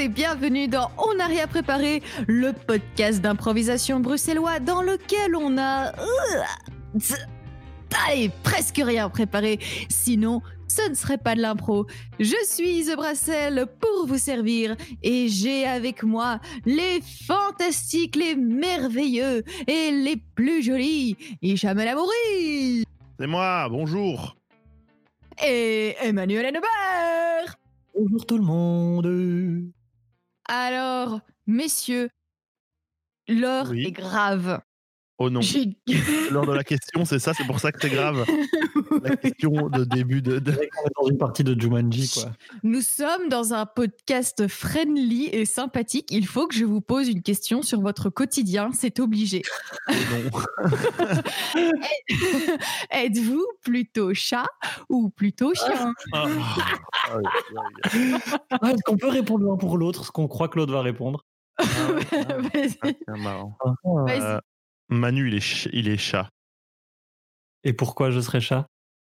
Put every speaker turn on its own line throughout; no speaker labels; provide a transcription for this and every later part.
et bienvenue dans On n'a rien préparé, le podcast d'improvisation bruxellois dans lequel on a... euh, Allez, presque rien préparé, sinon ce ne serait pas de l'impro. Je suis The Brassel pour vous servir et j'ai avec moi les fantastiques, les merveilleux et les plus jolis Hicham El Amouri
C'est moi, bonjour.
et Emmanuel Hennebert.
Bonjour tout le monde.
Alors, messieurs, l'heure
Oui.
est grave.
Oh non, lors de la question, c'est ça, c'est pour ça que c'est grave. La question de début de. de-
On est dans une partie de Jumanji, quoi.
Nous sommes dans un podcast friendly et sympathique. Il faut que je vous pose une question sur votre quotidien, c'est obligé.
Non.
Êtes-vous plutôt chat ou plutôt chien?
Ah. Aïe.
Ah, Est-ce qu'on peut répondre l'un pour l'autre, ce qu'on croit que l'autre va répondre?
Ah, ah,
Vas-y.
ah, c'est marrant.
Vas-y.
Euh, Manu, il est, ch- il est chat.
Et pourquoi je serais chat?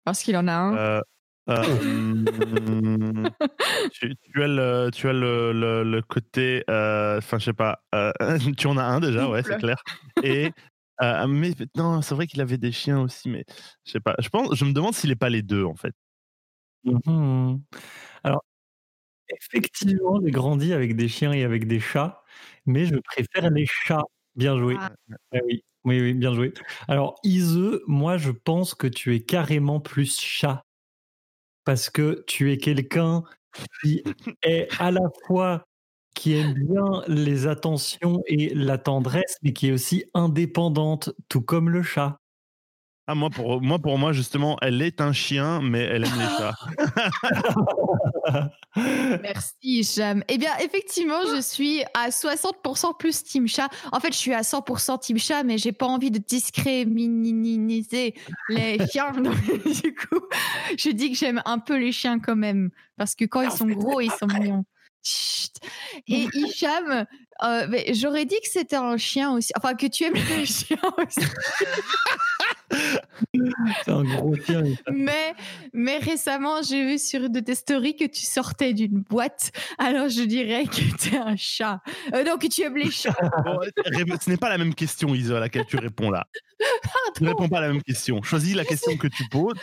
Parce qu'il en a un.
Euh, euh, hum, tu, tu as le, tu as le, le, le côté. euh, Enfin, je sais pas. euh, tu en as un déjà, ouais, c'est clair. Et. euh, mais non, c'est vrai qu'il avait des chiens aussi, mais je sais pas. Je pense, je me demande s'il est pas les deux en fait.
Mhm. Alors, effectivement, j'ai grandi avec des chiens et avec des chats, mais je préfère les chats. Bien joué.
Ah.
Ah oui, oui, oui, bien joué. Alors, Ise, moi, je pense que tu es carrément plus chat. Parce que tu es quelqu'un qui est à la fois qui aime bien les attentions et la tendresse, mais qui est aussi indépendante, tout comme le chat.
Ah, moi pour, moi, pour moi, justement, elle est un chien, mais elle aime les chats.
Merci Hicham. Eh bien, effectivement, je suis à 60% plus Team Chat. En fait, je suis à 100% Team Chat, mais j'ai pas envie de discréminiser les chiens. Donc, du coup, je dis que j'aime un peu les chiens quand même. Parce que quand ils sont gros, ils sont mignons. Chut. Et Hicham, euh, j'aurais dit que c'était un chien aussi. Enfin, que tu aimes les chiens aussi.
C'est un gros
Mais, mais récemment, j'ai vu sur une de tes stories que tu sortais d'une boîte. Alors, je dirais que tu es un chat. Euh, non, que tu aimes les chats.
Bon, ce n'est pas la même question, Isa, à laquelle tu réponds là. Ne
Pardon.
réponds pas à la même question. Choisis la question que tu poses.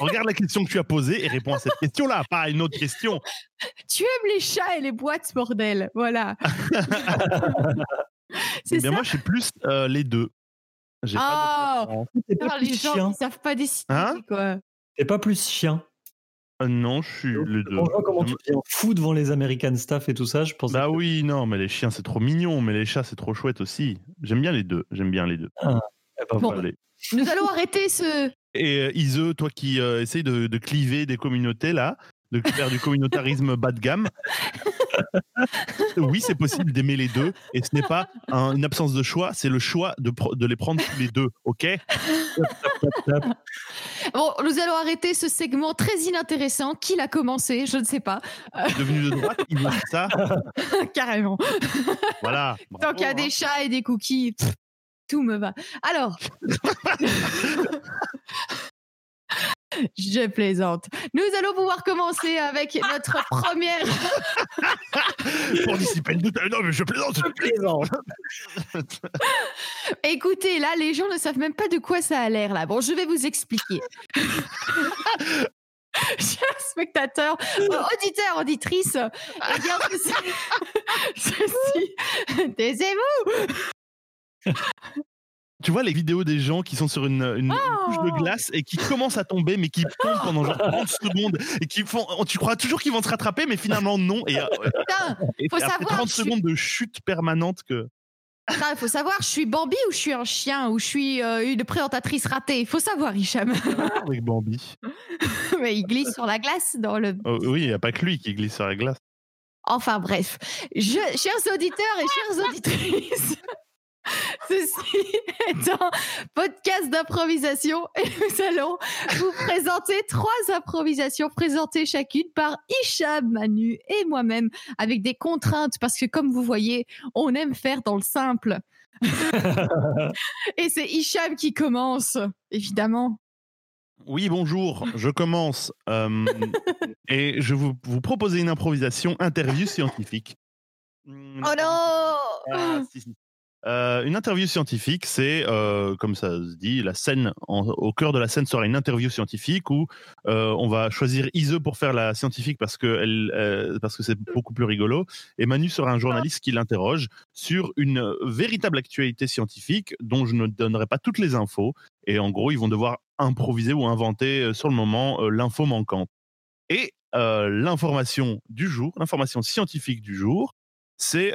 Regarde la question que tu as posée et réponds à cette question-là, pas à une autre question.
Tu aimes les chats et les boîtes, bordel. Voilà. C'est
Eh bien,
ça.
moi, je suis plus euh, les deux. J'ai
Ah,
pas de préférence.
T'es pas
putain, les
plus
gens
chien.
ils savent pas décider,
Hein
quoi.
T'es pas plus chien.
Euh, non, je suis les deux.
On voit comment tu deviens fou devant les American staff et tout ça. Je pense.
Bah oui, non, mais les chiens, c'est trop mignon, mais les chats, c'est trop chouette aussi. J'aime bien les deux. J'aime bien les deux.
Eh ben,
Bon. Nous allons arrêter ce.
Et euh, Ise, toi qui euh, essayes de, de cliver des communautés là, de faire du communautarisme bas de gamme, oui, c'est possible d'aimer les deux. Et ce n'est pas un- une absence de choix, c'est le choix de, les prendre tous les deux, ok?
Bon, nous allons arrêter ce segment très inintéressant. Qui l'a commencé? Je ne sais pas.
Devenu de droite, il veut ça?
Carrément.
Voilà.
Tant qu'il y a
hein.
des chats et des cookies, pff, tout me va. Alors. Je plaisante. Nous allons pouvoir commencer avec notre première.
Pour dissiper le doute. Non, mais je plaisante, je plaisante.
Écoutez, là, les gens ne savent même pas de quoi ça a l'air, là. Bon, je vais vous expliquer. Chers spectateurs, euh, auditeurs, auditrices, regardez ceci. Taisez-vous
Tu vois les vidéos des gens qui sont sur une, une- une couche de
Oh.
glace et qui commencent à tomber, mais qui tombent pendant genre 30 secondes et qui font. Tu crois toujours qu'ils vont se rattraper, mais finalement non. Et, euh,
Putain,
et
Faut
après
savoir,
30
je suis-
secondes de chute permanente que.
Il faut savoir, je suis Bambi ou je suis un chien ou je suis euh, une présentatrice ratée? Il faut savoir, Hicham.
Avec Bambi.
Mais il glisse sur la glace dans le.
Oh, oui, il n'y a pas que lui qui glisse sur la glace.
Enfin bref, Je- chers auditeurs et chères auditrices, ceci est un podcast d'improvisation et nous allons vous présenter trois improvisations présentées chacune par Hicham, Manu et moi-même avec des contraintes parce que comme vous voyez, on aime faire dans le simple. Et c'est Hicham qui commence, évidemment.
Oui, bonjour, je commence. euh, et je vais vous, vous proposer une improvisation interview scientifique.
Oh non
Ah, si, si. Euh, une interview scientifique, c'est, euh, comme ça se dit, la scène, en- au cœur de la scène sera une interview scientifique où euh, on va choisir Ise pour faire la scientifique parce que, elle, parce que c'est beaucoup plus rigolo, et Manu sera un journaliste qui l'interroge sur une véritable actualité scientifique dont je ne donnerai pas toutes les infos, et en gros, ils vont devoir improviser ou inventer sur le moment l'info manquante. Et l'information du jour, l'information scientifique du jour, c'est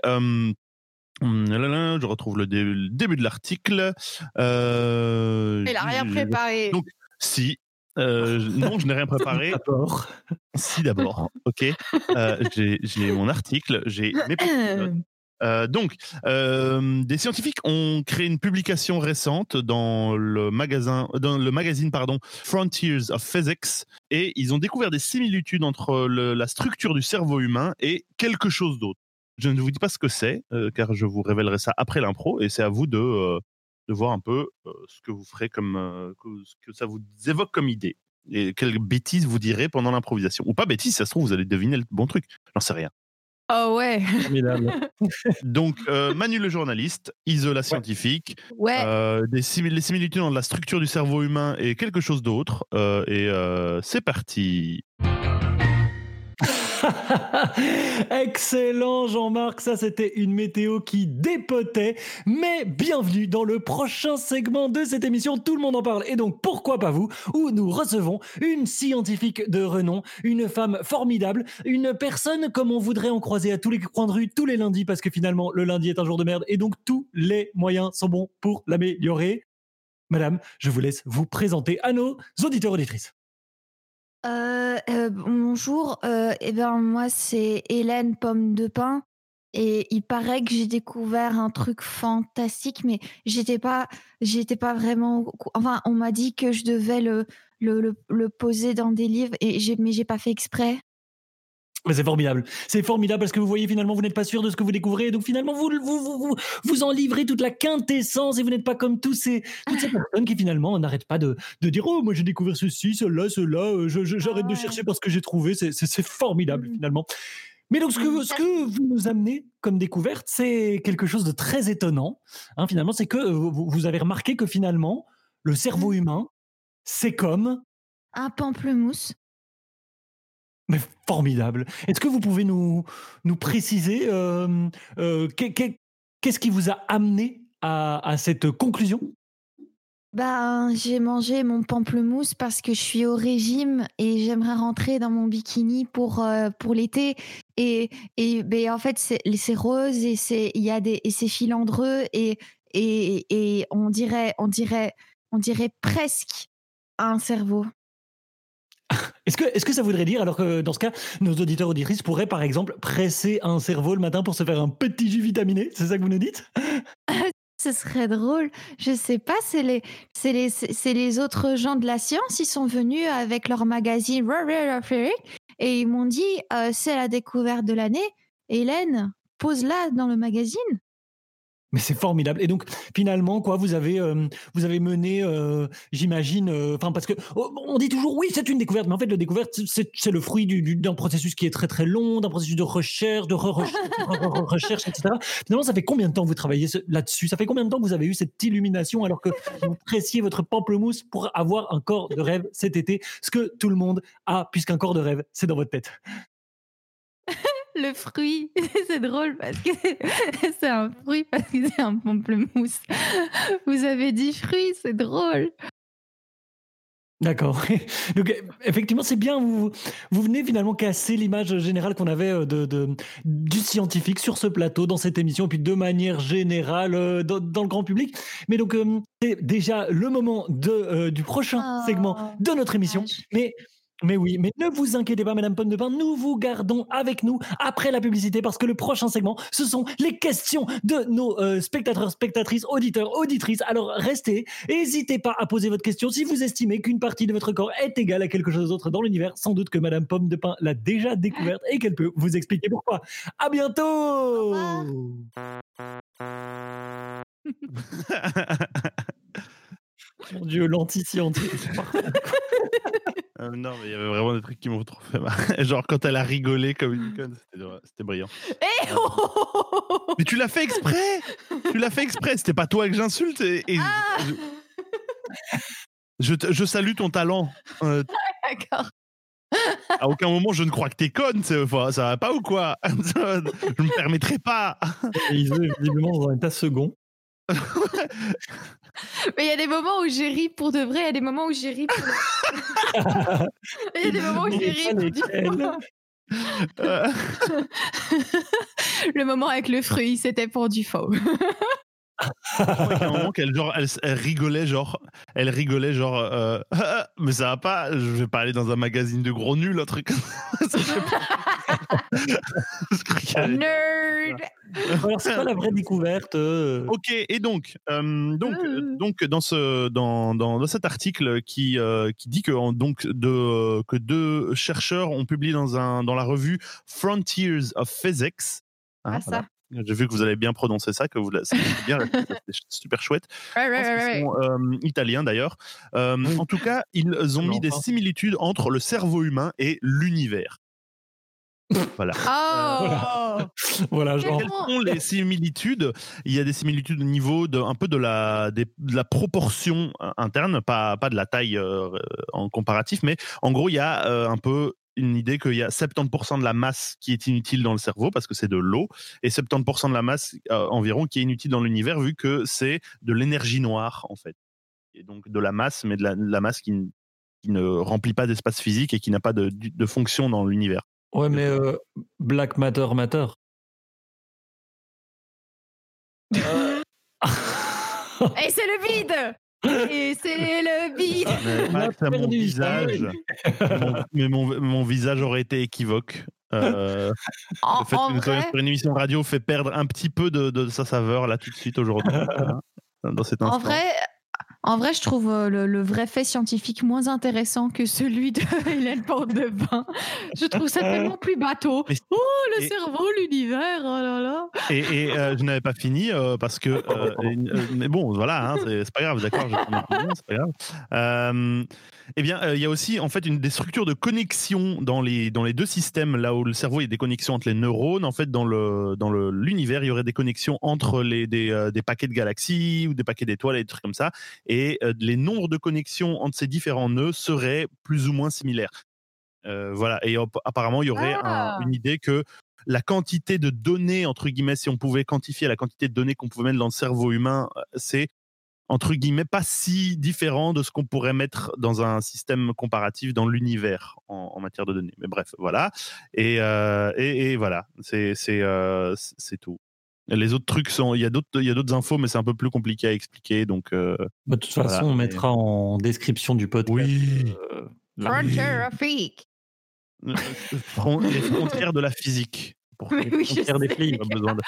je retrouve le, dé- le début de l'article. Euh,
Il a rien préparé.
Donc, Si. Euh, je- non, je n'ai rien préparé.
D'abord.
Si d'abord. Ok. Euh, j'ai mon article, j'ai mes. Euh, donc, euh, des scientifiques ont créé une publication récente dans le magasin, dans le magazine pardon, Frontiers of Physics, et ils ont découvert des similitudes entre le- la structure du cerveau humain et quelque chose d'autre. Je ne vous dis pas ce que c'est, euh, car je vous révélerai ça après l'impro, et c'est à vous de, euh, de voir un peu euh, ce que vous ferez comme, euh, ce que ça vous évoque comme idée, et quelles bêtises vous direz pendant l'improvisation. Ou pas bêtises, ça se trouve vous allez deviner le bon truc. J'en sais rien.
Oh ouais.
Donc, euh, Manu le journaliste, Ise la scientifique,
Ouais.
euh, des simil- les similitudes entre la structure du cerveau humain et quelque chose d'autre. euh, et euh, c'est parti.
Excellent Jean-Marc, ça c'était une météo qui dépotait, mais bienvenue dans le prochain segment de cette émission, tout le monde en parle, et donc pourquoi pas vous, où nous recevons une scientifique de renom, une femme formidable, une personne comme on voudrait en croiser à tous les coins de rue tous les lundis, parce que finalement le lundi est un jour de merde, et donc tous les moyens sont bons pour l'améliorer. Madame, je vous laisse vous présenter à nos auditeurs auditrices.
Euh, euh, bonjour, euh, eh ben moi c'est Hélène Pomme de Pin et il paraît que j'ai découvert un truc fantastique mais j'étais pas j'étais pas vraiment enfin on m'a dit que je devais le le, le, le poser dans des livres et j'ai mais j'ai pas fait exprès.
Mais c'est formidable. C'est formidable parce que vous voyez finalement vous n'êtes pas sûr de ce que vous découvrez donc finalement vous vous, vous, vous, vous en livrez toute la quintessence et vous n'êtes pas comme tous ces, toutes ces personnes qui finalement n'arrêtent pas de, de dire oh moi j'ai découvert ceci, cela, cela, euh, j'arrête de
Ouais.
chercher parce que j'ai trouvé. C'est- formidable
Mhm.
finalement. Mais donc ce que, ce que vous nous amenez comme découverte, c'est quelque chose de très étonnant. hein, finalement, c'est que euh, vous, vous avez remarqué que finalement le cerveau humain, c'est comme
Un pamplemousse.
Mais formidable. Est-ce que vous pouvez nous, nous préciser euh, euh, qu'est- qu'est- qu'est-ce qui vous a amené à, cette conclusion?
Ben, j'ai mangé mon pamplemousse parce que je suis au régime et j'aimerais rentrer dans mon bikini pour, euh, pour l'été. Et, et ben, en fait, c'est c'est rose et c'est il y a des et c'est filandreux et, et, et on dirait on dirait on dirait presque un cerveau.
Est-ce que, est que ça voudrait dire, alors que dans ce cas, nos auditeurs auditrices pourraient par exemple presser un cerveau le matin pour se faire un petit jus vitaminé C'est ça que vous nous dites?
Ce serait drôle. Je sais pas, c'est les, les, les autres gens de la science. Ils sont venus avec leur magazine et ils m'ont dit euh, c'est la découverte de l'année. Hélène, pose-la dans le magazine.
Mais c'est formidable. Et donc, finalement, quoi, vous avez, euh, vous avez mené, euh, j'imagine, euh, enfin, parce que oh, on dit toujours, oui, c'est une découverte, mais en fait, la découverte, c'est le fruit du- du- d'un processus qui est très très long, d'un processus de recherche, de re-recherche, re- re- recherche, etc. Finalement, ça fait combien de temps que vous travaillez là-dessus? Ça fait combien de temps que vous avez eu cette illumination alors que vous pressiez votre pamplemousse pour avoir un corps de rêve cet été? Ce que tout le monde a, puisqu'un corps de rêve, c'est dans votre tête.
Le fruit, c'est drôle parce que c'est un fruit parce que c'est un pamplemousse. Vous avez dit fruit, c'est drôle.
D'accord. Donc euh, effectivement, c'est bien. Vous, vous venez finalement casser l'image générale qu'on avait euh, de, de- du scientifique sur ce plateau, dans cette émission, et puis de manière générale euh, dans, dans le grand public. Mais donc euh, c'est déjà le moment de, euh, du prochain
Oh,
segment de notre émission. Mais mais oui, mais ne vous inquiétez pas, Madame Pomme de Pain, nous vous gardons avec nous après la publicité parce que le prochain segment, ce sont les questions de nos euh, spectateurs, spectatrices, auditeurs, auditrices. Alors restez, n'hésitez pas à poser votre question si vous estimez qu'une partie de votre corps est égale à quelque chose d'autre dans l'univers. Sans doute que Madame Pomme de Pain l'a déjà découverte et qu'elle peut vous expliquer pourquoi. À bientôt. Mon Dieu, l'anti-scientifique.
Euh, non, mais il y avait vraiment des trucs qui m'ont trop fait marrer. Genre quand elle a rigolé comme une conne, c'était c'était brillant.
Eh oh
Mais tu l'as fait exprès Tu l'as fait exprès, c'était pas toi que j'insulte. Et, et
Ah
je, salue ton talent. Euh,
D'accord.
à aucun moment je ne crois que t'es conne, ça va pas ou quoi? Je me permettrai pas.
Et est visiblement dans un état second.
Mais il y a des moments où j'ai ri pour de vrai, il y a des moments où j'ai ri pour. Il y a des moments où j'ai ri pour Le moment avec le fruit, c'était pour du faux.
un moment qu'elle genre elle, elle rigolait genre elle rigolait genre euh, mais ça va pas je vais pas aller dans un magazine de gros nuls un truc pas.
Nerd
Alors, c'est quoi la vraie découverte euh,
Ok, et donc, euh, donc,
Euh.
euh, donc dans, ce, dans, dans, dans cet article qui, euh, qui dit que, donc, de, que deux chercheurs ont publié dans, un, dans la revue Frontiers of Physics. hein,
Ah, ça.
voilà. J'ai vu que vous avez bien prononcé ça, que vous l'avez- c'était bien, c'était super chouette.
Ouais.
sont euh, italiens d'ailleurs. Euh,
Oui.
En tout cas, ils ont mis des similitudes entre le cerveau humain et l'univers. Voilà.
Oh
Voilà, genre.
Quelles sont les similitudes? Il y a des similitudes au niveau de, un peu de la, des- de la proportion euh, interne, pas, pas de la taille euh, en comparatif, mais en gros, il y a euh, un peu une idée qu'il y a 70% de la masse qui est inutile dans le cerveau parce que c'est de l'eau et 70% de la masse euh, environ qui est inutile dans l'univers vu que c'est de l'énergie noire en fait. Et donc de la masse, mais de la, de la masse qui, ne remplit pas d'espace physique et qui n'a pas de, de fonction dans l'univers.
Ouais, mais euh, Black Matter Matter.
Et c'est le vide Et c'est le vide
Mais
On a
Max, à mon visage, mon- mais mon, mon visage aurait été équivoque. Euh,
En,
le fait
en
que nous soyons
vrai,
sur une émission radio fait perdre un petit peu de, de sa saveur là tout de suite aujourd'hui, dans cet instant.
en vrai, en vrai, je trouve euh, le, le vrai fait scientifique moins intéressant que celui de Hélène Vin. Je trouve ça tellement plus bateau. Oh, le
et-
cerveau, l'univers, oh là là.
Et, et, euh, je n'avais pas fini euh, parce que, euh, euh, mais bon, voilà, hein, c'est pas grave, d'accord, c'est pas grave. Eh bien, euh, il y a aussi en fait une des structures de connexion dans les dans les deux systèmes, là où le cerveau il y a des connexions entre les neurones. En fait, dans le dans le l'univers, il y aurait des connexions entre les des, euh, des paquets de galaxies ou des paquets d'étoiles et des trucs comme ça. Et euh, les nombres de connexions entre ces différents nœuds seraient plus ou moins similaires. Voilà. Et apparemment, il y aurait un-
Ah.
une idée que la quantité de données, entre guillemets, si on pouvait quantifier la quantité de données qu'on pouvait mettre dans le cerveau humain, c'est entre guillemets pas si différent de ce qu'on pourrait mettre dans un système comparatif dans l'univers en, en matière de données. Mais bref, voilà. Et, euh, et, et voilà, c'est euh, c'est- tout. Les autres trucs sont, il y a d'autres infos, mais c'est un peu plus compliqué à expliquer. Donc euh,
Bah, de toute façon, on mettra en description du podcast.
oui,
euh, la-
Frontier of Freak.
Fron- les frontières de la physique. Pour
oui, je
frontières des
sais.
flics.
pas besoin de-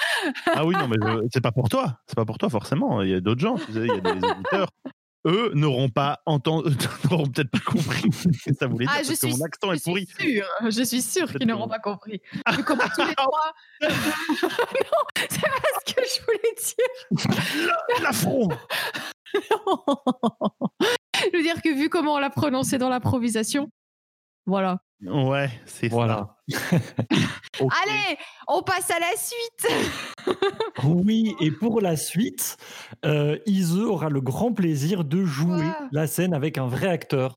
Ah oui, non, mais je- c'est pas pour toi. C'est pas pour toi, forcément. Il y a d'autres gens, tu sais, il y a des auditeurs. Eux n'auront pas entendu, n'auront peut-être pas compris ce que ça voulait dire
Ah,
parce
je
que
suis,
mon accent
je
est pourri.
suis sûre, je suis
Peut-être
qu'ils
que
n'auront pas compris. Mais comment tous les trois Non, c'est pas ce que je voulais dire.
L'affront
je veux dire que vu comment on l'a prononcé dans l'improvisation, voilà.
Ouais, c'est
Voilà.
ça.
Allez, on passe à la suite.
Oui, et pour la suite, euh, Ise aura le grand plaisir de jouer la scène avec un vrai acteur.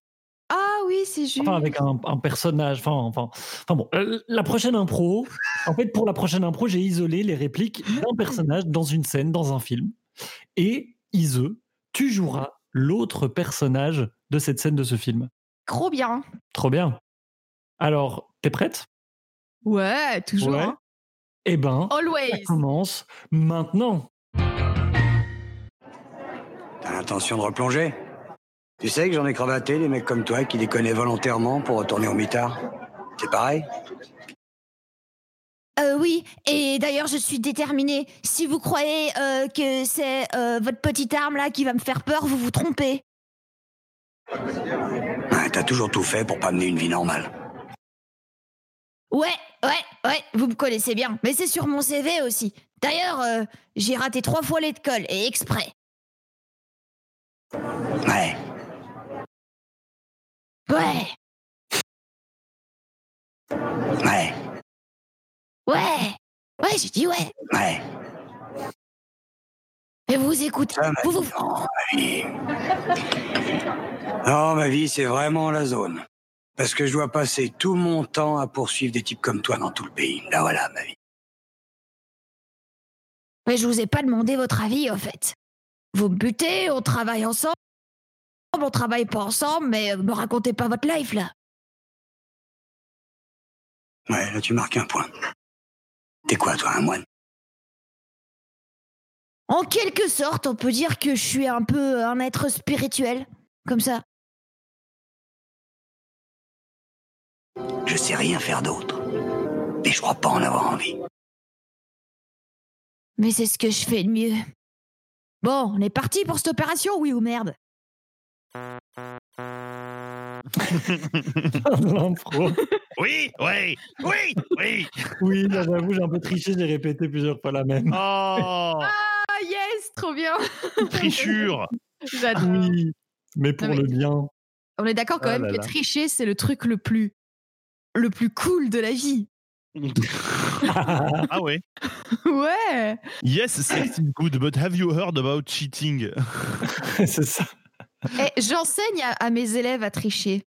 Ah oui, c'est juste.
Enfin, avec un, un personnage. Enfin, enfin, enfin bon, euh, la prochaine impro, en fait, pour la prochaine impro, j'ai isolé les répliques d'un personnage dans une scène, dans un film. Et Ise, tu joueras l'autre personnage de cette scène de ce film.
Trop bien.
Trop bien. Alors, t'es prête?
Ouais, toujours.
Ouais.
hein.
Eh ben, ça commence maintenant.
T'as l'intention de replonger? Tu sais que j'en ai cravaté des mecs comme toi qui déconnaient volontairement pour retourner au mitard. C'est pareil?
Euh, oui, et d'ailleurs je suis déterminée. Si vous croyez euh, que c'est euh, votre petite arme là qui va me faire peur, vous vous trompez.
Ouais, T'as toujours tout fait pour pas mener une vie normale.
Ouais, ouais, ouais, vous me connaissez bien. Mais c'est sur mon CV aussi. D'ailleurs, euh, j'ai raté trois fois l'école, et exprès.
Ouais.
Ouais,
Ouais.
ouais, ouais, j'ai dit ouais.
Ouais.
Et vous écoutez.
Ça, ma
Vous,
vie.
vous,
Non, ma vie. Non, ma vie, c'est vraiment la zone. Parce que je dois passer tout mon temps à poursuivre des types comme toi dans tout le pays. Là, voilà, ma vie.
Mais je vous ai pas demandé votre avis, en fait. Vous me butez, on travaille ensemble, on travaille pas ensemble, mais euh, me racontez pas votre life, là.
Ouais, là, tu marques un point. T'es quoi, toi, un moine?
En quelque sorte, on peut dire que je suis un peu un être spirituel, comme ça.
Je sais rien faire d'autre. Et je crois pas en avoir envie.
Mais c'est ce que je fais de mieux. Bon, on est parti pour cette opération, oui ou merde
L'impro.
Oui, oui, oui, oui.
Oui, là, j'avoue, j'ai un peu triché, j'ai répété plusieurs fois la même.
Oh,
Ah yes, trop bien.
trichure.
J'adore.
Oui, mais pour
Non, mais-
le bien.
On est d'accord quand
Ah
même
là
que
là.
tricher, c'est le truc le plus le plus cool de la vie.
Ah ouais.
Ouais.
Yes, sex is good, but have you heard about cheating?
C'est ça.
Et j'enseigne à, à mes élèves à tricher.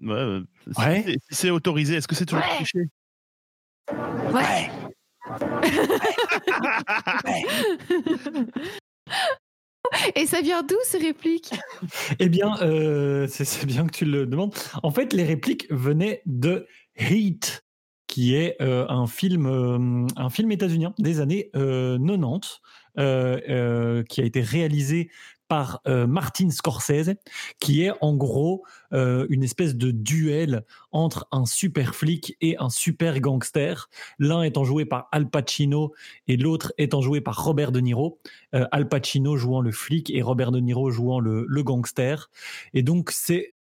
Ouais, euh, si
Ouais.
c'est- si c'est autorisé, est-ce que c'est toujours
Ouais.
triché
Ouais.
Et ça vient d'où ces répliques?
Eh bien, euh, c'est bien que tu le demandes. En fait, les répliques venaient de Heat, qui est euh, un film, euh, un film états-unien des années euh, 90, euh, euh, qui a été réalisé par euh, Martin Scorsese, qui est en gros euh, une espèce de duel entre un super flic et un super gangster, l'un étant joué par Al Pacino et l'autre étant joué par Robert De Niro. Euh, Al Pacino jouant le flic et Robert De Niro jouant le, le gangster. Et donc, c'est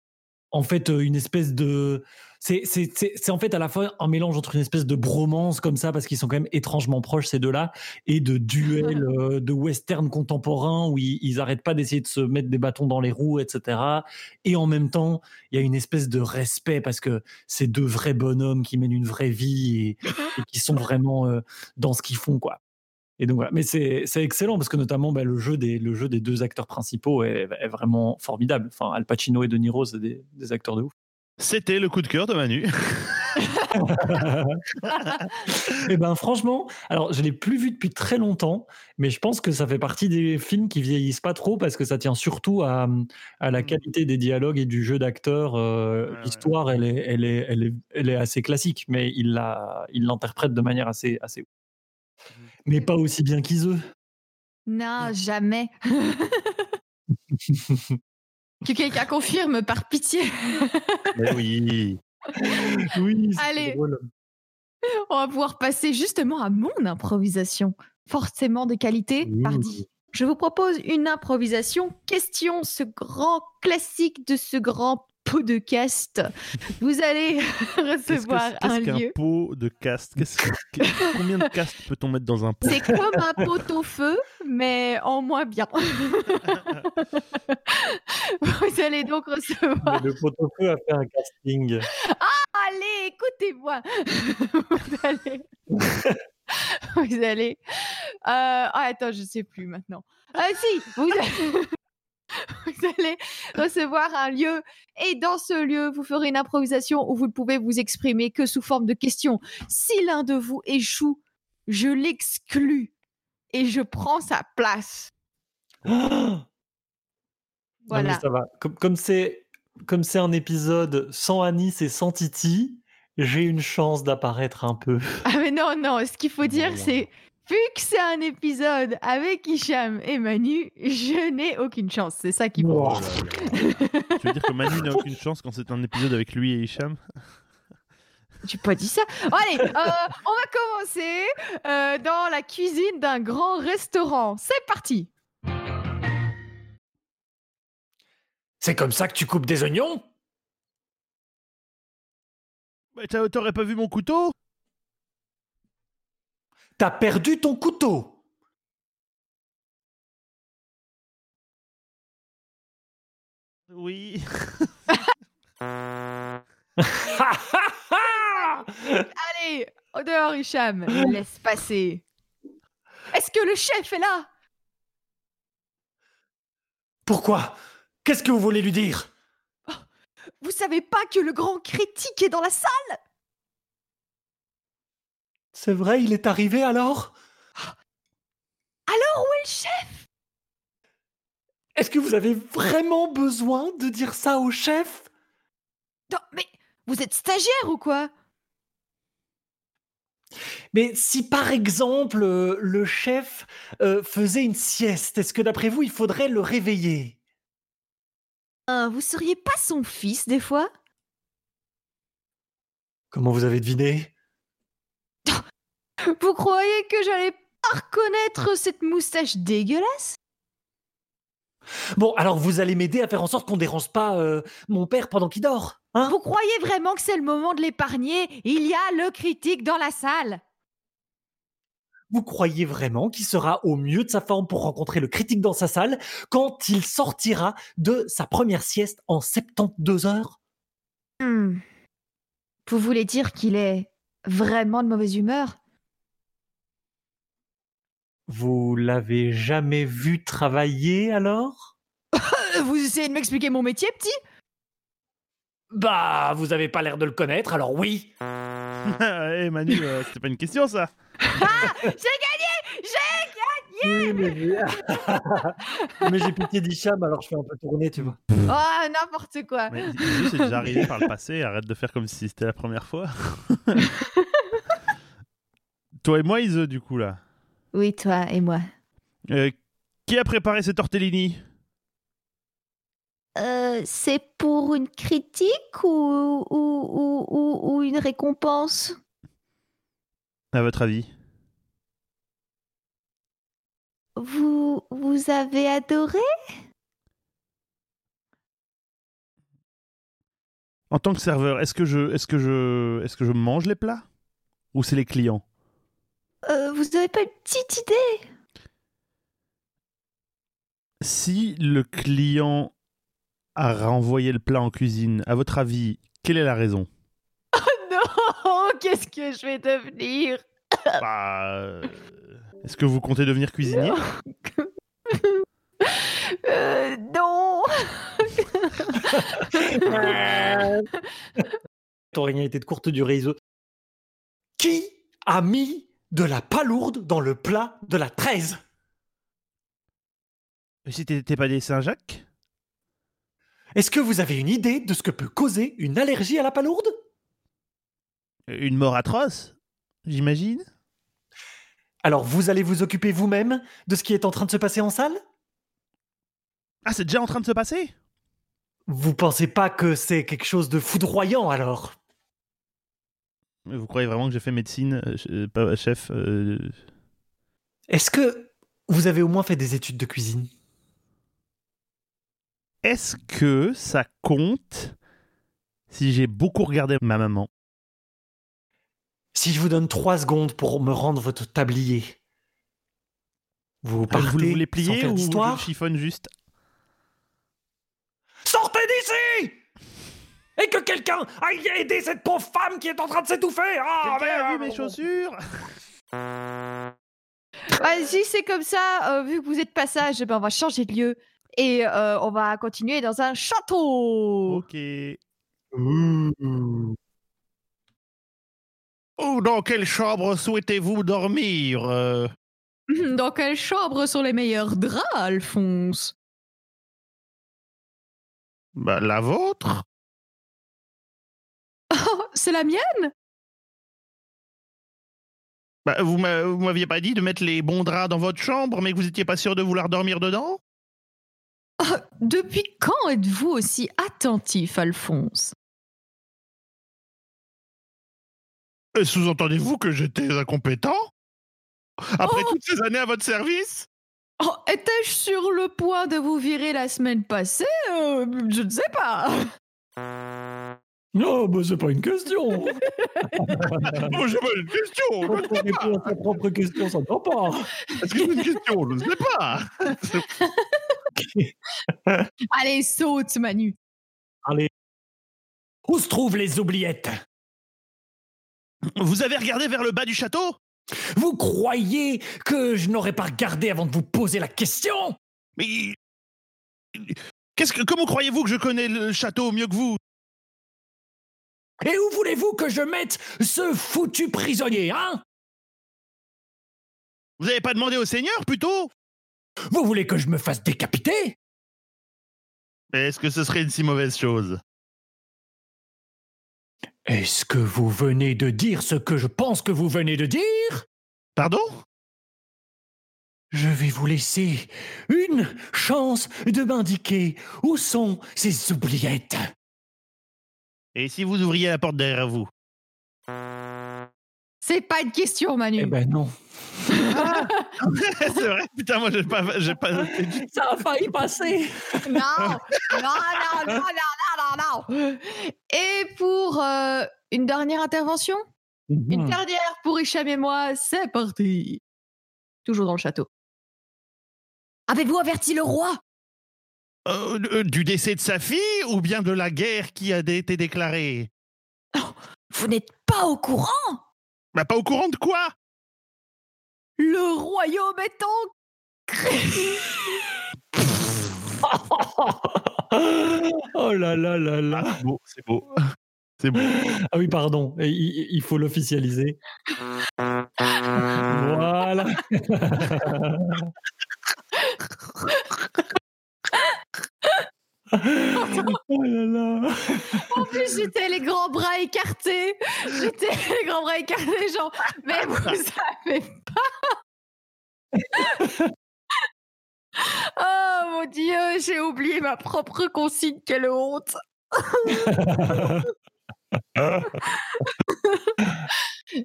en fait une espèce de. C'est c'est- c'est- c'est en fait à la fois un mélange entre une espèce de bromance comme ça, parce qu'ils sont quand même étrangement proches ces deux-là, et de duel euh, de western contemporain où ils, ils arrêtent pas d'essayer de se mettre des bâtons dans les roues, etc. Et en même temps, il y a une espèce de respect parce que c'est deux vrais bonhommes qui mènent une vraie vie et, et qui sont vraiment euh, dans ce qu'ils font, quoi. Et donc voilà. Mais c'est c'est excellent parce que notamment bah, le, jeu des, le jeu des deux acteurs principaux est, est vraiment formidable. Enfin, Al Pacino et De Niro, c'est des, des acteurs de ouf.
C'était le coup de cœur de Manu.
et ben franchement, alors je l'ai plus vu depuis très longtemps, mais je pense que ça fait partie des films qui vieillissent pas trop parce que ça tient surtout à, à la qualité des dialogues et du jeu d'acteur. Euh,
Ouais, ouais.
L'histoire, elle est, elle, est, elle, est, elle est assez classique, mais il la- il l'interprète de manière assez, assez ouf. Mais pas aussi bien qu'Iseux.
Non, jamais. que quelqu'un confirme par pitié.
Mais oui.
oui, c'est
Allez.
drôle.
On va pouvoir passer justement à mon improvisation. Forcément de qualité, pardi. Je vous propose une improvisation question, ce grand classique de ce grand podcast. Vous allez
Qu'est-ce que
recevoir
c'est- qu'est-ce
un
qu'un
lieu.
pot de cast Qu'est-ce que- que- Combien de cast peut-on mettre dans un pot?
C'est comme un pot au feu, mais en moins bien. Vous allez donc recevoir.
Mais le pot-au-feu a fait un casting.
Allez, écoutez-moi. Vous allez. Vous allez. Euh, ah, attends, je sais plus maintenant. Ah, si, vous allez. Vous allez recevoir un lieu et dans ce lieu, vous ferez une improvisation où vous ne pouvez vous exprimer que sous forme de questions. Si l'un de vous échoue, je l'exclus et je prends sa place.
Non, mais
Voilà.
ça va. Comme c'est comme c'est un épisode sans Anis et sans Titi, j'ai une chance d'apparaître un peu.
Ah mais non, non, ce qu'il faut dire, c'est vu que c'est un épisode avec Hicham et Manu, je n'ai aucune chance. C'est ça qui faut.
Wow.
Oh. Tu veux dire que Manu n'a aucune chance quand c'est un épisode avec lui et Hicham?
Tu pas dit ça Allez, euh, on va commencer euh, dans la cuisine d'un grand restaurant. C'est parti
C'est comme ça que tu coupes des oignons?
Bah, T'aurais pas vu mon couteau?
T'as perdu ton couteau
oui.
Allez, au dehors, Hicham. Laisse passer. Est-ce que le chef est là?
Pourquoi? Qu'est-ce que vous voulez lui dire?
Vous savez pas que le grand critique est dans la salle?
C'est vrai, il est arrivé alors?
Alors où est le chef?
Est-ce que vous avez vraiment besoin de dire ça au chef?
Non, mais vous êtes stagiaire ou quoi?
Mais si par exemple euh, le chef euh, faisait une sieste, est-ce que d'après vous il faudrait le réveiller?
Hein, Vous seriez pas son fils des fois?
Comment vous avez deviné?
Vous croyez que j'allais pas reconnaître cette moustache dégueulasse?
Bon, alors vous allez m'aider à faire en sorte qu'on dérange pas euh, mon père pendant qu'il dort, hein?
Vous croyez vraiment que c'est le moment de l'épargner? Il y a le critique dans la salle.
Vous croyez vraiment qu'il sera au mieux de sa forme pour rencontrer le critique dans sa salle quand il sortira de sa première sieste en 72 heures?
Hmm. Vous voulez dire qu'il est vraiment de mauvaise humeur?
Vous l'avez jamais vu travailler alors?
Vous essayez de m'expliquer mon métier, petit?
Bah, vous avez pas l'air de le connaître, alors oui.
Eh Manu, euh, c'était pas une question ça.
J'ai gagné J'ai
Oui, mais j'ai- mais j'ai pitié d'Hicham, alors je fais un peu tourner, tu vois.
Oh, n'importe quoi
Mais c'est déjà arrivé par le passé. Arrête de faire comme si c'était la première fois. Toi et moi, Ise, du coup là?
Oui, toi et moi.
Euh, qui a préparé ces tortellini?
Euh, c'est pour une critique ou, ou, ou, ou, ou une récompense?
À votre avis?
Vous, vous avez adoré?
En tant que serveur, est-ce que je, est-ce que je, est-ce que je mange les plats? Ou c'est les clients?
Euh, Vous avez pas une petite idée?
Si le client a renvoyé le plat en cuisine, à votre avis, quelle est la raison?
Non Qu'est-ce que je vais devenir?
Bah, euh, Est-ce que vous comptez devenir cuisinier?
Euh, non.
Ton rien été de courte durée. Qui a mis de la palourde dans le plat de la 13
Si t'étais pas des Saint-Jacques?
Est-ce que vous avez une idée de ce que peut causer une allergie à la palourde?
Une mort atroce, j'imagine?
Alors vous allez vous occuper vous-même de ce qui est en train de se passer en salle?
Ah, c'est déjà en train de se passer?
Vous pensez pas que c'est quelque chose de foudroyant alors?
Mais Vous croyez vraiment que j'ai fait médecine, euh, euh, pas chef euh,
Est-ce que vous avez au moins fait des études de cuisine?
Est-ce que ça compte si j'ai beaucoup regardé ma maman?
Si je vous donne trois secondes pour me rendre votre tablier, vous
Euh,
partez
Vous le voulez
sans
plier
faire
ou je chiffonne juste?
Sortez d'ici Et que quelqu'un aille aider cette pauvre femme qui est en train de s'étouffer. Ah,
Quelqu'un a vu mes chaussures
Ah, Si c'est comme ça, euh, vu que vous êtes passage, ben, on va changer de lieu. Et euh, on va continuer dans un château.
Ok. Oh, dans quelle chambre souhaitez-vous dormir euh?
Dans quelle chambre sont les meilleurs draps, Alphonse?
Bah, la vôtre
Oh, C'est la mienne?
Bah, vous m'a- vous m'aviez pas dit de mettre les bons draps dans votre chambre, mais que vous étiez pas sûr de vouloir dormir dedans?
Depuis quand êtes-vous aussi attentif, Alphonse?
Et Sous-entendez-vous que j'étais incompétent? Après
Oh!
toutes ces années à votre service?
Oh, Étais-je sur le point de vous virer la semaine passée? Euh, Je ne sais pas.
Non, bah c'est pas une question.
Oh, j'ai pas une question
Quand on répond à sa propre question, ça ne va pas.
Est-ce que c'est une question Je ne sais pas?
Allez, saute, Manu.
Allez. Où se trouvent les oubliettes?
Vous avez regardé vers le bas du château?
Vous croyez que je n'aurais pas regardé avant de vous poser la question?
Mais qu'est-ce que comment croyez-vous que je connais le château mieux que vous?
Et où voulez-vous que je mette ce foutu prisonnier, hein?
Vous n'avez pas demandé au seigneur plutôt?
Vous voulez que je me fasse décapiter?
Est-ce que ce serait une si mauvaise chose?
Est-ce que vous venez de dire ce que je pense que vous venez de dire?
Pardon?
Je vais vous laisser une chance de m'indiquer où sont ces oubliettes.
Et si vous ouvriez la porte derrière vous?
C'est pas une question, Manu.
Eh ben non.
C'est vrai Putain, moi j'ai pas, j'ai pas.
Ça a failli passer.
Non, non, non, non, non, non, non, non. Et pour euh, une dernière intervention? Une
Hmm.
dernière pour Hicham et moi, c'est parti. Toujours dans le château.
Avez-vous averti le roi?
Euh, euh, du décès de sa fille ou bien de la guerre qui a été déclarée?
Vous n'êtes pas au courant?
Bah pas au courant de quoi?
Le royaume est en
oh là là là là.
Ah, c'est beau, c'est beau. C'est beau.
Ah oui, pardon, il faut l'officialiser. Voilà. oh là là.
En plus, j'étais les grands bras écartés. J'étais les grands bras écartés, genre, mais vous savez pas. Oh mon dieu, j'ai oublié ma propre consigne, quelle honte.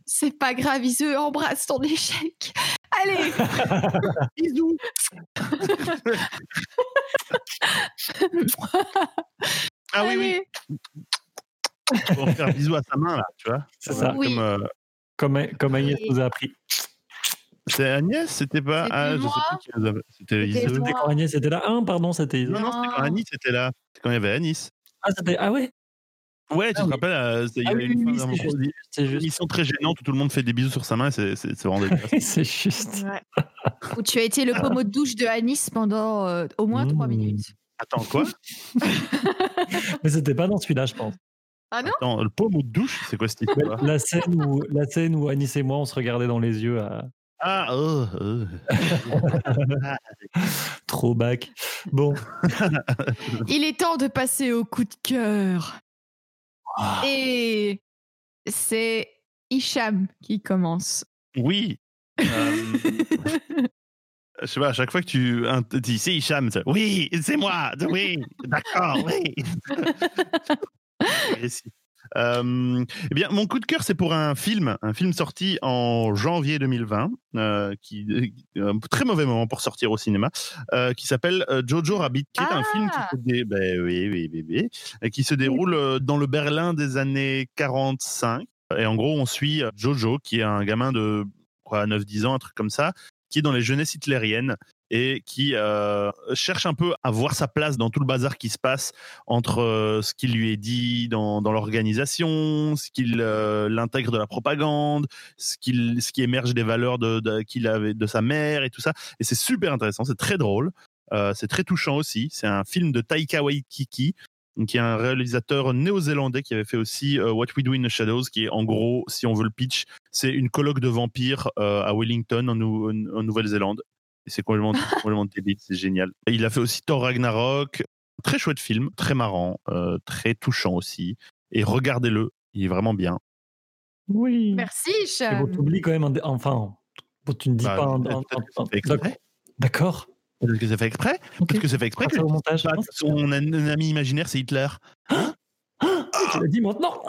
C'est pas grave, Iseu, embrasse ton échec. Allez,
Bisous. Ah oui, oui.
allez.
On va faire un bisou à sa main là, tu vois.
C'est ça.
Oui.
Comme, euh,
Comme, comme Agnès nous a appris.
c'est Agnès, c'était pas.
C'était
Ah, je sais plus qui nous avait- C'était
C'était.
C'était quand Agnès était là? Ah, pardon, c'était.
Non, non, c'était quand Anis était là. C'est quand il y avait Anis.
Ah, c'était. Ah ouais
Ouais, tu
Ah
te
oui.
rappelles, euh, il y
Ah
avait
oui,
une
oui,
fois émission très gênante où tout le monde fait des bisous sur sa main et c'est c'est- c'est vraiment dégueulasse.
C'est juste.
Ouais. Où tu as été le pommeau de douche de Anis pendant euh, au moins trois
Mmh.
minutes.
Attends, quoi?
Mais c'était pas dans celui-là, je pense.
Ah non?
Attends, le pommeau de douche, c'est quoi cette histoire?
La scène où, la scène où Anis et moi, on se regardait dans les yeux à
Ah, oh, oh.
trop bac. Bon,
Il est temps de passer au coup de cœur.
Ah.
Et c'est Hicham qui commence.
Oui. Euh, je sais pas, à chaque fois que tu dis c'est Hicham, oui, c'est moi, oui, d'accord, oui. Euh, eh bien, mon coup de cœur, c'est pour un film, un film sorti en janvier 2020, euh, qui un très mauvais moment pour sortir au cinéma, euh, qui s'appelle euh, Jojo Rabbit, qui est un film qui
Ah
se, dé- ben oui, oui, oui, qui se déroule euh, dans le Berlin des années 45. Et en gros, on suit euh, Jojo, qui est un gamin de quoi, 9-10 ans, un truc comme ça, qui est dans les jeunesses hitlériennes et qui euh, cherche un peu à voir sa place dans tout le bazar qui se passe entre euh, ce qu'il lui est dit dans, l'organisation, ce qu'il euh, l'intègre de la propagande, ce, qui émerge des valeurs de, qu'il avait de sa mère et tout ça. Et c'est super intéressant, c'est très drôle, c'est très touchant aussi. C'est un film de Taika Waititi, qui est un réalisateur néo-zélandais qui avait fait aussi What We Do in the Shadows, qui est en gros, si on veut le pitch, c'est une colloque de vampires à Wellington en Nouvelle-Zélande. C'est complètement, complètement débile, c'est génial. Il a fait aussi Thor Ragnarok, très chouette film, très marrant, euh, très touchant aussi. Et regardez-le, il est vraiment bien.
oui.
Merci
Et
Hicham.
bon, t'oublies quand même, enfin, bon, tu ne dis
Bah,
pas
c'est fait exprès.
D'accord.
Peut-être que c'est fait exprès
Ok.
Peut-être que c'est fait exprès que
montage.
son ami imaginaire, c'est Hitler.
Tu l'as dit maintenant.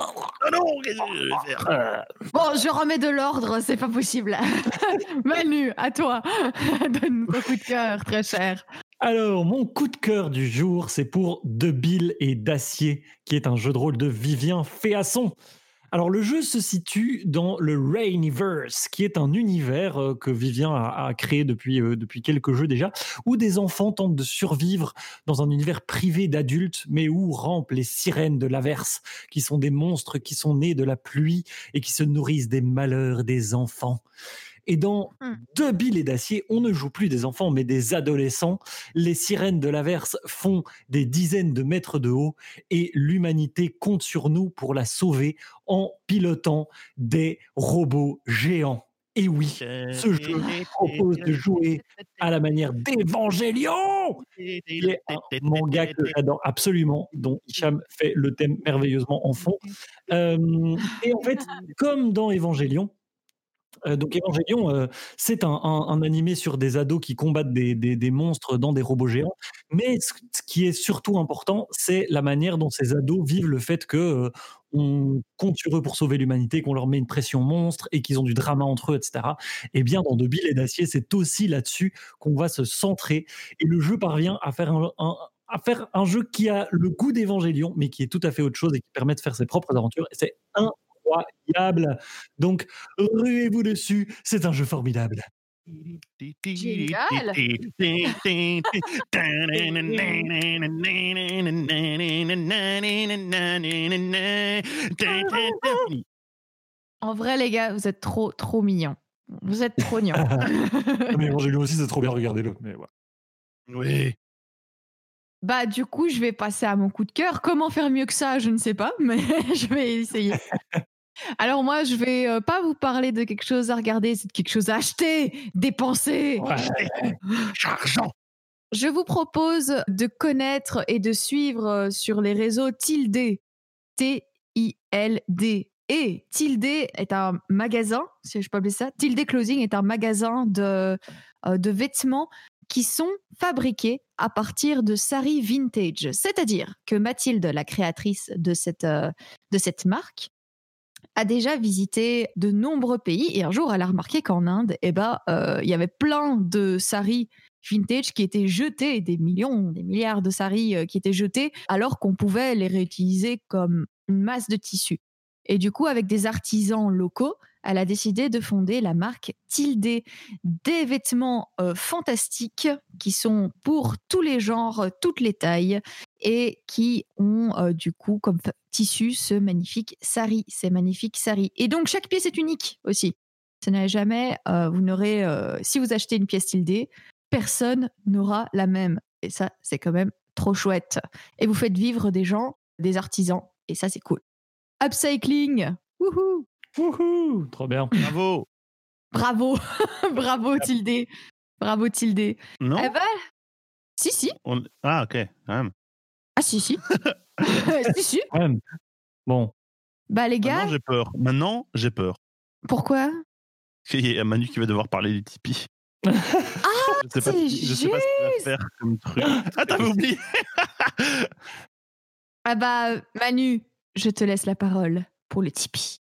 Ah non, qu'est-ce que je vais faire?
Bon, je remets de l'ordre, c'est pas possible. Manu, à toi. Donne ton coup de cœur, très cher.
Alors, mon coup de cœur du jour, c'est pour De Bill et d'Acier, qui est un jeu de rôle de Vivien Féasson. Alors le jeu se situe dans le Rainiverse, qui est un univers euh, que Vivien a, créé depuis, euh, depuis quelques jeux déjà, où des enfants tentent de survivre dans un univers privé d'adultes, mais où rampent les sirènes de l'averse, qui sont des monstres qui sont nés de la pluie et qui se nourrissent des malheurs des enfants. Et dans
Hmm.
Deux billes et d'acier, on ne joue plus des enfants, mais des adolescents. Les sirènes de l'averse font des dizaines de mètres de haut et l'humanité compte sur nous pour la sauver en pilotant des robots géants. Et oui, ce jeu propose de jouer à la manière d'Evangelion, qui est un manga que j'adore absolument, dont Hicham fait le thème merveilleusement en fond. Euh, et en fait, comme dans Evangelion, euh, donc Evangelion, euh, c'est un, un- animé sur des ados qui combattent des, des- monstres dans des robots géants. Mais ce, qui est surtout important, c'est la manière dont ces ados vivent le fait que euh, on compte sur eux pour sauver l'humanité, qu'on leur met une pression monstre et qu'ils ont du drama entre eux, etc. Et bien dans De Billes et d'acier, c'est aussi là-dessus qu'on va se centrer. Et le jeu parvient à faire un, à faire un jeu qui a le goût d'Evangelion, mais qui est tout à fait autre chose et qui permet de faire ses propres aventures. Et c'est incroyable. Donc, ruez-vous dessus, c'est un jeu formidable.
Génial. En vrai, les gars, vous êtes trop, trop mignons. Vous êtes trop mignons.
mais Evangelion aussi, c'est trop bien, regardez-le. Mais voilà.
Oui.
Bah, du coup, je vais passer à mon coup de cœur. Comment faire mieux que ça, je ne sais pas, mais je vais essayer. Alors moi, je vais euh, pas vous parler de quelque chose à regarder, c'est de quelque chose à acheter, dépenser.
Argent.
Je vous propose de connaître et de suivre euh, sur les réseaux Tilde, T-I-L-D. Et Tilde est un magasin, si je peux appeler ça, Tilde Clothing est un magasin de, euh, de vêtements qui sont fabriqués à partir de sari vintage. C'est-à-dire que Mathilde, la créatrice de cette, euh, de cette marque, a déjà visité de nombreux pays et un jour elle a remarqué qu'en Inde, eh ben, euh, il y avait plein de saris vintage qui étaient jetés, des millions, des milliards de saris euh, qui étaient jetés, alors qu'on pouvait les réutiliser comme une masse de tissu. Et du coup, avec des artisans locaux, elle a décidé de fonder la marque Tilde, des vêtements euh, fantastiques qui sont pour tous les genres, euh, toutes les tailles, et qui ont euh, du coup comme tissu ce magnifique sari, ces magnifiques saris. Et donc chaque pièce est unique aussi. Ce n'est jamais, vous n'aurez, si vous achetez une pièce Tilde, personne n'aura la même. Et ça, c'est quand même trop chouette. Et vous faites vivre des gens, des artisans, et ça, c'est cool. Upcycling, wouhou,
Wouhou, trop bien.
Bravo.
bravo, bravo Tilde, bravo Tilde.
Non
Eh ben, si, si,
On- Ah, ok. quand même.
ah si, si, si, si.
Quand même. Bon,
Bah les gars,
Maintenant, j'ai peur. Maintenant, j'ai peur.
pourquoi?
Il y a Manu qui va devoir parler du Tipeee.
Ah,
je sais pas,
c'est
si- je sais pas ce qu'il va faire comme truc. Ah, t'avais oublié
Ah bah Manu, je te laisse la parole pour le Tipeee.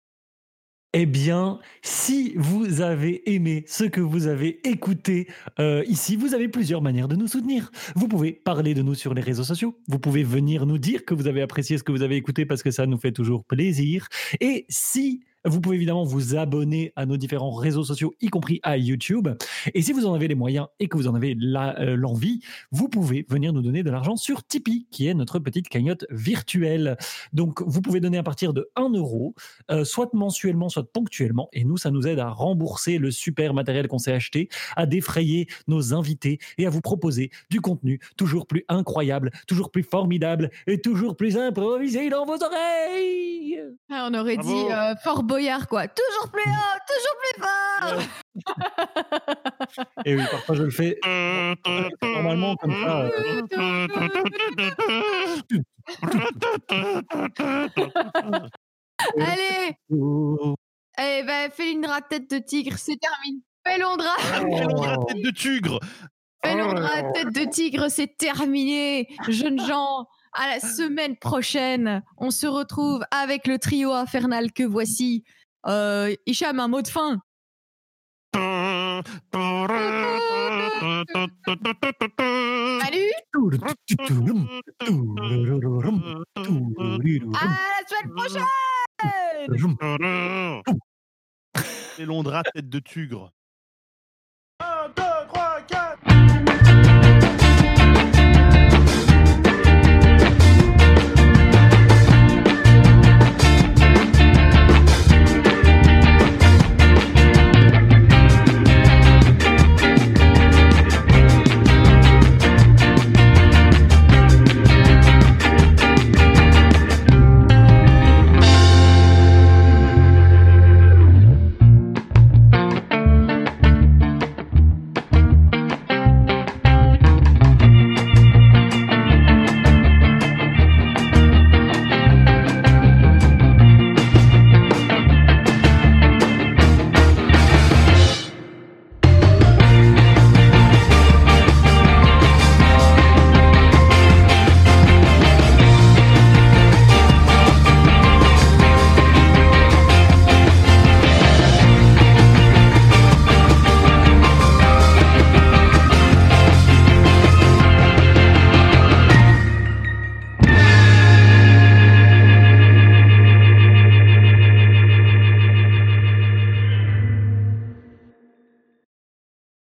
Eh bien, si vous avez aimé ce que vous avez écouté euh, ici, vous avez plusieurs manières de nous soutenir. Vous pouvez parler de nous sur les réseaux sociaux. Vous pouvez venir nous dire que vous avez apprécié ce que vous avez écouté parce que ça nous fait toujours plaisir. Et si vous pouvez évidemment vous abonner à nos différents réseaux sociaux, y compris à YouTube. Et si vous en avez les moyens et que vous en avez euh, l'envie, vous pouvez venir nous donner de l'argent sur Tipeee, qui est notre petite cagnotte virtuelle. Donc, vous pouvez donner à partir de 1 euro euh, soit mensuellement, soit ponctuellement. Et nous, ça nous aide à rembourser le super matériel qu'on s'est acheté, à défrayer nos invités et à vous proposer du contenu toujours plus incroyable, toujours plus formidable et toujours plus improvisé dans vos oreilles.
Ah, on aurait
Bravo.
dit euh, Fort Boyard quoi. Toujours plus haut, toujours plus fort.
Et oui, parfois je le fais normalement comme ça.
Allez,
euh,
allez, bah, fais une tête de tigre, c'est terminé. Fais Londra,
Oh.
Tête de tigre
fais Londra, tête de tigre, c'est terminé. Jeunes gens, à la semaine prochaine, on se retrouve avec le trio infernal que voici. Euh, Hicham, un mot de fin. Salut, à la semaine prochaine
Londra, tête de tugre.